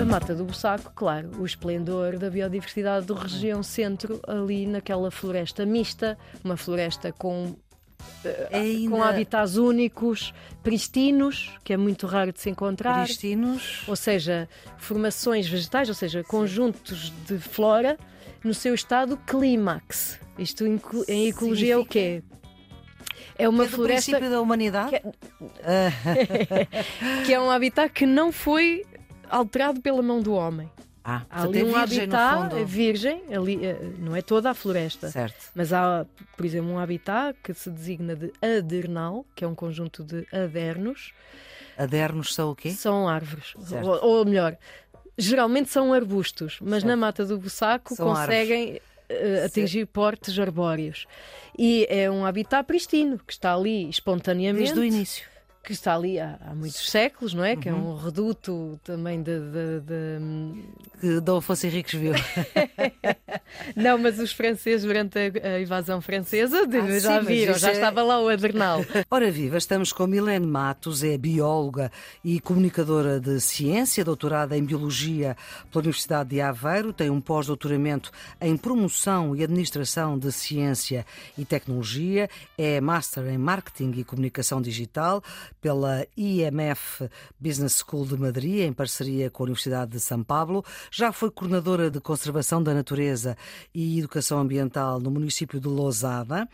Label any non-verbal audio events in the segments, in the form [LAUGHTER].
A Mata do Bussaco, claro, o esplendor da biodiversidade do região centro, ali naquela floresta mista, uma floresta com É ainda com habitats únicos, pristinos, que é muito raro de se encontrar. pristinos. Ou seja, formações vegetais, ou seja, conjuntos de flora no seu estado clímax. Isto em em ecologia é o quê? É uma é do floresta princípio da humanidade? que [LAUGHS] que é um habitat que não foi alterado pela mão do homem. Ah, Há ali é um virgem habitat fundo. virgem, ali, eh, não é toda a floresta. Certo. Mas há, por exemplo, um habitat que se designa de adernal, que é um conjunto de adernos, Adernos são o quê? são árvores. Ou, ou melhor, geralmente são arbustos, mas Certo. na mata do Bussaco São conseguem eh, atingir portes arbóreos. E é um habitat pristino, que está ali espontaneamente. Desde o início. Que está ali há, há muitos séculos, não é? Que é Uhum. um reduto também de. de- de- Que Dom Afonso Henriques viu. [LAUGHS] Não, mas os franceses, durante a, a invasão francesa, Ah, já sim, viram, já é- estava lá o Adernal. [LAUGHS] Ora viva, estamos com Milene Matos, é bióloga e comunicadora de ciência, doutorada em Biologia pela Universidade de Aveiro, tem um pós-doutoramento em Promoção e Administração de Ciência e Tecnologia, é Master em Marketing e Comunicação Digital pela IMF Business School de Madrid, em parceria com a Universidade de São Paulo, já foi coordenadora de Conservação da Natureza e Educação Ambiental no município de Lousada,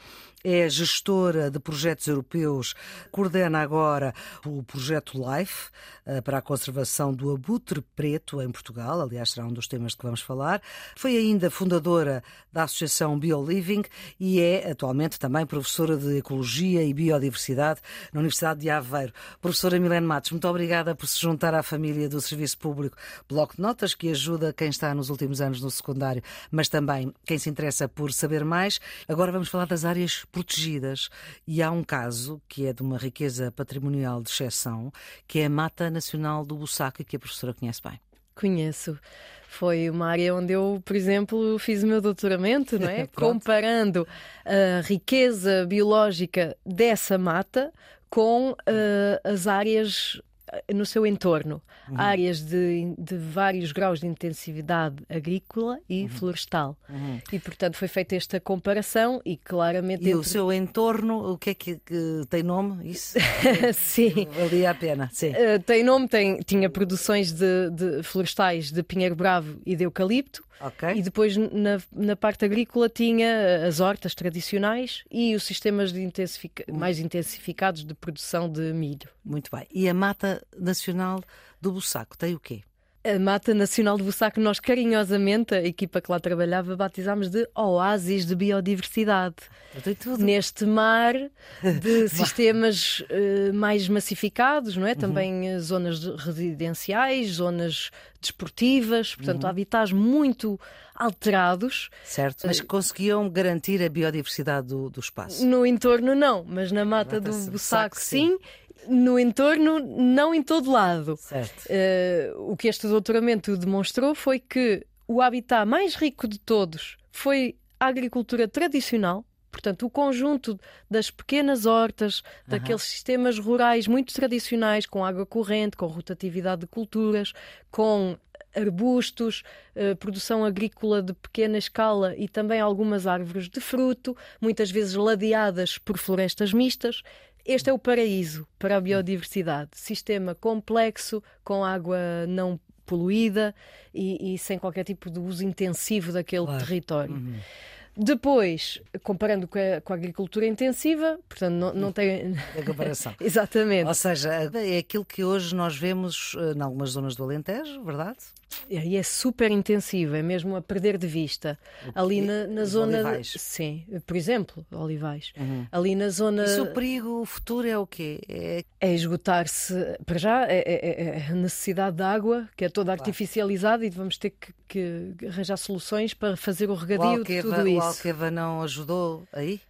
é gestora de projetos europeus, coordena agora o projeto LIFE eh, para a conservação do abutre preto em Portugal, aliás, será um dos temas que vamos falar. Foi ainda fundadora da Associação BioLiving e é atualmente também professora de Ecologia e Biodiversidade na Universidade de Aveiro. Professora Milene Matos, muito obrigada por se juntar à família do Serviço Público Bloco de Notas, que ajuda quem está nos últimos anos no secundário, mas também quem se interessa por saber mais. Agora vamos falar das áreas protegidas e há um caso que é de uma riqueza patrimonial de exceção, que é a Mata Nacional do Bussaco, e que a professora conhece bem. Conheço. Foi uma área onde eu, por exemplo, fiz o meu doutoramento, não é? [LAUGHS] Comparando a riqueza biológica dessa mata com eh, as áreas no seu entorno. Uhum. Áreas de, de vários graus de intensividade agrícola e Uhum. florestal. E, portanto, foi feita esta comparação e claramente. E o entre- seu entorno, o que é que, que tem nome? Isso? [LAUGHS] Sim. Valia a pena, sim. Uh, tem nome, tem, tinha produções de, de florestais de pinheiro bravo e de eucalipto. Ok. E depois na, na parte agrícola tinha as hortas tradicionais e os sistemas de intensifica- mais intensificados de produção de milho. Muito bem. E a Mata Nacional do Bussaco tem o quê? A Mata Nacional de Bussaco, nós carinhosamente, a equipa que lá trabalhava, batizámos de oásis de biodiversidade. Neste mar de [LAUGHS] sistemas eh, mais massificados, Uhum. não é? Também eh, zonas de- residenciais, zonas desportivas, portanto, habitats muito alterados. Certo. Mas conseguiam garantir a biodiversidade do, do espaço. No entorno, não, mas na Mata do Mata-se Bussaco, Bussaco, sim. No entorno, não em todo lado. Certo. Eh, o que este doutoramento demonstrou foi que o habitat mais rico de todos foi a agricultura tradicional. Portanto, o conjunto das pequenas hortas, daqueles sistemas rurais muito tradicionais, com água corrente, com rotatividade de culturas, com arbustos, eh, produção agrícola de pequena escala e também algumas árvores de fruto, muitas vezes ladeadas por florestas mistas. Este é o paraíso para a biodiversidade. Sistema complexo, com água não poluída e, e sem qualquer tipo de uso intensivo daquele Claro. território. Depois, comparando com a, com a agricultura intensiva, portanto, não, não tem. A comparação. [LAUGHS] Exatamente. Ou seja, é aquilo que hoje nós vemos eh, em algumas zonas do Alentejo, verdade? E é super intensivo, é mesmo a perder de vista. Ali na, na zona. de- olivais. Sim, por exemplo, olivais. Ali na zona. E o perigo o futuro é o quê? É É esgotar-se, para já, é, é- é a necessidade de água, que é toda artificializada, e vamos ter que, que arranjar soluções para fazer o o regadio de Alqueva, tudo o isso. Alqueva não ajudou aí?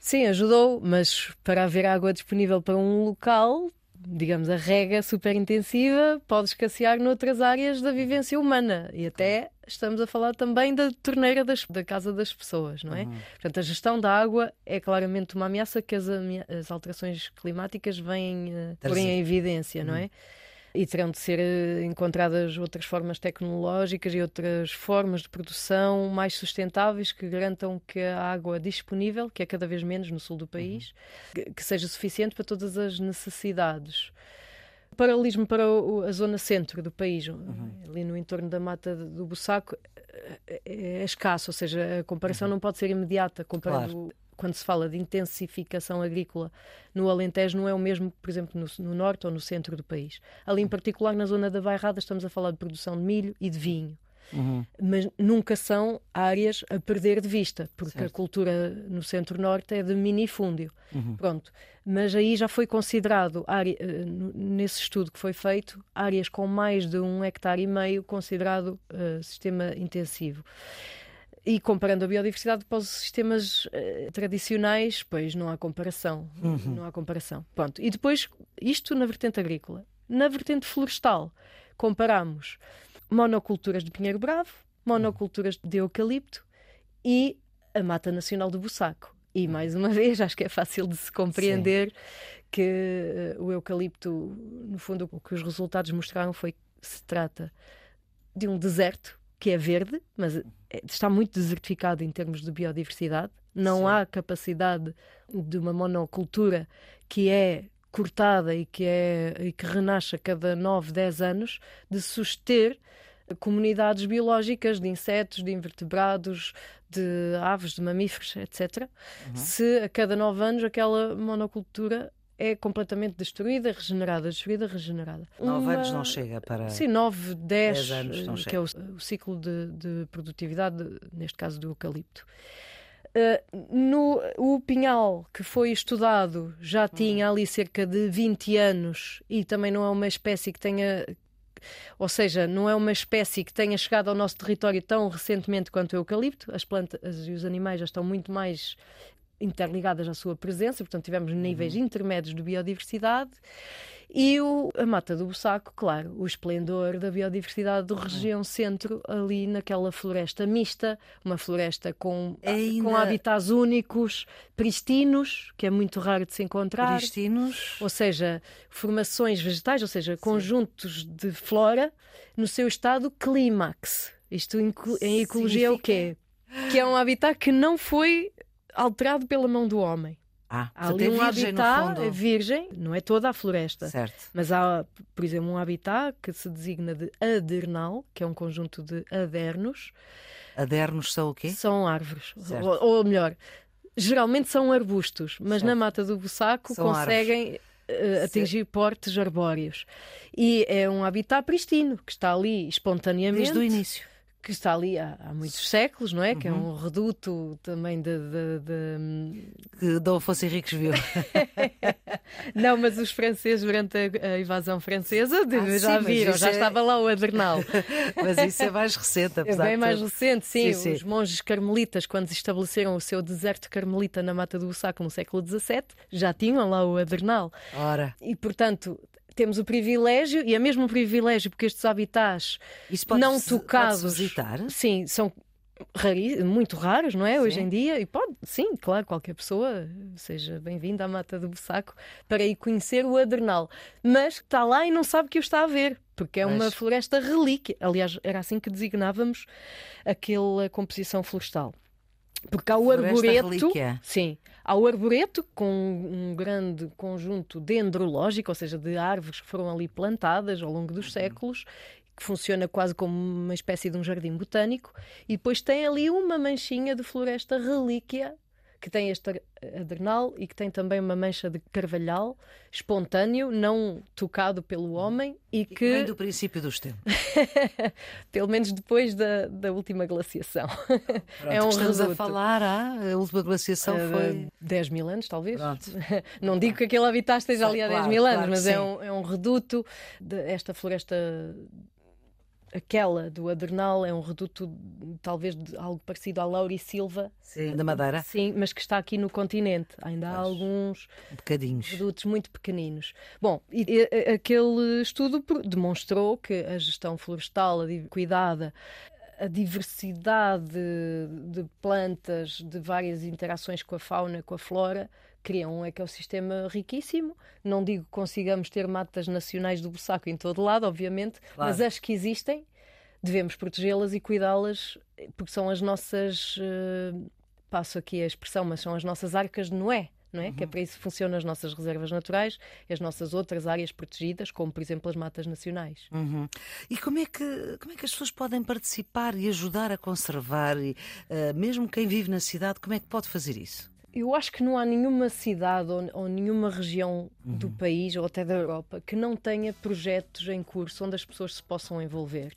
Sim, ajudou, mas para haver água disponível para um local digamos, a rega super intensiva pode escassear noutras áreas da vivência humana e até estamos a falar também da torneira das, da casa das pessoas, não é? Uhum. Portanto, a gestão da água é claramente uma ameaça que as, as alterações climáticas vêm uh, pôr em evidência, uhum. não é? E terão de ser eh, encontradas outras formas tecnológicas e outras formas de produção mais sustentáveis que garantam que a água disponível, que é cada vez menos no sul do país, uhum. que seja suficiente para todas as necessidades paralelismo para a zona centro do país, uhum. ali no entorno da mata do Bussaco, é, é escasso, ou seja, a comparação uhum. não pode ser imediata comparando claro quando se fala de intensificação agrícola no Alentejo, não é o mesmo, por exemplo, no, no, norte ou no centro do país. Ali, em particular, na zona da Bairrada, estamos a falar de produção de milho e de vinho. Uhum. Mas nunca são áreas a perder de vista, porque certo. a cultura no centro-norte é de minifúndio. Uhum. Pronto. Mas aí já foi considerado, área, eh, nesse estudo que foi feito, áreas com mais de um hectare e meio considerado uh, sistema intensivo. E comparando a biodiversidade para os sistemas uh, tradicionais, pois não há comparação. Uhum. Não há comparação. Pronto. E depois, isto na vertente agrícola. Na vertente florestal, comparamos monoculturas de pinheiro bravo, monoculturas de eucalipto e a Mata Nacional do Bussaco. E mais uma vez, acho que é fácil de se compreender Sim. que uh, o eucalipto, no fundo, o que os resultados mostraram foi que se trata de um deserto que é verde, mas é, está muito desertificado em termos de biodiversidade. Não Sim. há capacidade de uma monocultura que é cortada e que, é, e que renasce a cada 9, 10 anos de suster comunidades biológicas de insetos, de invertebrados, de aves, de mamíferos, etc. Uhum. Se a cada nove anos aquela monocultura é completamente destruída, regenerada, destruída, regenerada. Nove Uma... anos não chega para. Sim, nove, dez, dez anos não que chega. é o, o ciclo de, de, produtividade, neste caso do eucalipto. Uh, no, o pinhal que foi estudado já hum. tinha ali cerca de 20 anos e também não é uma espécie que tenha. Ou seja, não é uma espécie que tenha chegado ao nosso território tão recentemente quanto o eucalipto. As plantas e os animais já estão muito mais interligadas à sua presença, portanto tivemos níveis uhum. intermédios de biodiversidade e o, a Mata do Bussaco, claro, o esplendor da biodiversidade do uhum. região centro, ali naquela floresta mista, uma floresta com, Ainda... com habitats únicos, pristinos, que é muito raro de se encontrar. Pristinos? Ou seja, formações vegetais, ou seja, Sim. conjuntos de flora no seu estado clímax. Isto em ecologia Significa... é o quê? Que é um habitat que não foi alterado pela mão do homem. Ah, há ali um virgem, habitat é virgem, não é toda a floresta. Certo. Mas há, por exemplo, um habitat que se designa de adernal, que é um conjunto de adernos. Adernos são o quê? São árvores. Ou, ou, melhor, geralmente são arbustos, mas certo. na mata do Bussaco são conseguem uh, atingir portes arbóreos. E é um habitat pristino, que está ali espontaneamente. Desde o início que está ali há, há muitos séculos, não é? Uhum. Que é um reduto também de. de, de... Que Dom Afonso Henriques viu. [LAUGHS] não, mas os franceses, durante a, a invasão francesa, ah, já sim, viram, já é... estava lá o Adernal. [LAUGHS] mas isso é mais recente, apesar É bem mais recente, sim. sim os monges carmelitas, quando estabeleceram o seu deserto carmelita na Mata do Bussaco no século XVII, já tinham lá o Adernal. Ora. E, portanto, temos o privilégio, e é mesmo um privilégio porque estes habitats não tocados. Visitar? Sim, são muito raros, não é? Sim. Hoje em dia, e pode, sim, claro, qualquer pessoa seja bem-vinda à Mata do Bussaco para ir conhecer o Adernal, mas está lá e não sabe que o está a ver, porque é mas... uma floresta relíquia. Aliás, era assim que designávamos aquela composição florestal. Porque há o arboreto. Relíquia. Sim. Há o arboreto com um grande conjunto dendrológico, ou seja, de árvores que foram ali plantadas ao longo dos uhum. séculos, que funciona quase como uma espécie de um jardim botânico, e depois tem ali uma manchinha de floresta relíquia que tem este adrenal e que tem também uma mancha de carvalhal espontâneo, não tocado pelo homem e que. Vem do princípio dos tempos. [LAUGHS] pelo menos depois da, da última glaciação. Pronto, é um estamos reduto. a falar, ah, a última glaciação uh, foi. 10 mil anos, talvez. [LAUGHS] não digo que aquele habitat esteja ali há claro, 10 mil anos, claro mas é um, é um reduto desta floresta aquela do Adernal é um reduto talvez de algo parecido à Laura Silva. Sim, da Madeira. Sim, mas que está aqui no continente. Ainda há alguns Bocadinhos. redutos muito pequeninos. Bom, e, e, aquele estudo demonstrou que a gestão florestal a cuidada a diversidade de, plantas, de várias interações com a fauna, com a flora, criam um ecossistema riquíssimo. Não digo que consigamos ter matas nacionais do Bussaco em todo lado, obviamente, claro. mas as que existem devemos protegê-las e cuidá-las porque são as nossas. Uh, passo aqui a expressão, mas são as nossas arcas de Noé não é? Uhum. Que é para isso que funcionam as nossas reservas naturais e as nossas outras áreas protegidas, como por exemplo as matas nacionais. Uhum. E como é, que, como é que as pessoas podem participar e ajudar a conservar, e, uh, mesmo quem vive na cidade, como é que pode fazer isso? Eu acho que não há nenhuma cidade ou, ou nenhuma região uhum. do país ou até da Europa que não tenha projetos em curso onde as pessoas se possam envolver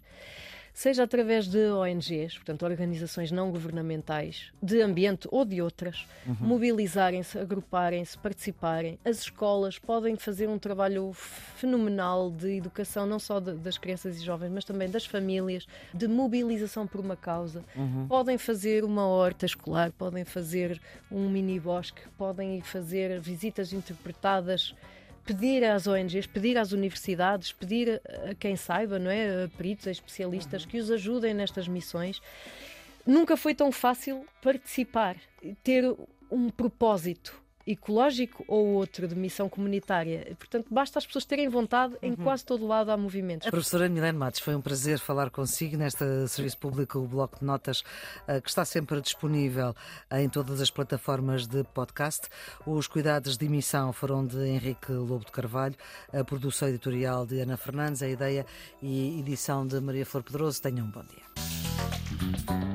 seja através de ONGs, portanto, organizações não governamentais, de ambiente ou de outras, uhum. mobilizarem-se, agruparem-se, participarem. As escolas podem fazer um trabalho fenomenal de educação, não só de, das crianças e jovens, mas também das famílias, de mobilização por uma causa. Uhum. Podem fazer uma horta escolar, podem fazer um mini bosque, podem fazer visitas interpretadas pedir às ONGs, pedir às universidades, pedir a quem saiba, não é? A peritos, a especialistas que os ajudem nestas missões. Nunca foi tão fácil participar, ter um propósito ecológico ou outro de missão comunitária. Portanto, basta as pessoas terem vontade, em uhum. quase todo lado há movimentos. Professora Milene Matos, foi um prazer falar consigo nesta Serviço Público, o Bloco de Notas, eh, que está sempre disponível em todas as plataformas de podcast. Os cuidados de emissão foram de Henrique Lobo de Carvalho, a produção editorial de Ana Fernandes, a ideia e edição de Maria Flor Pedroso. Tenham um bom dia.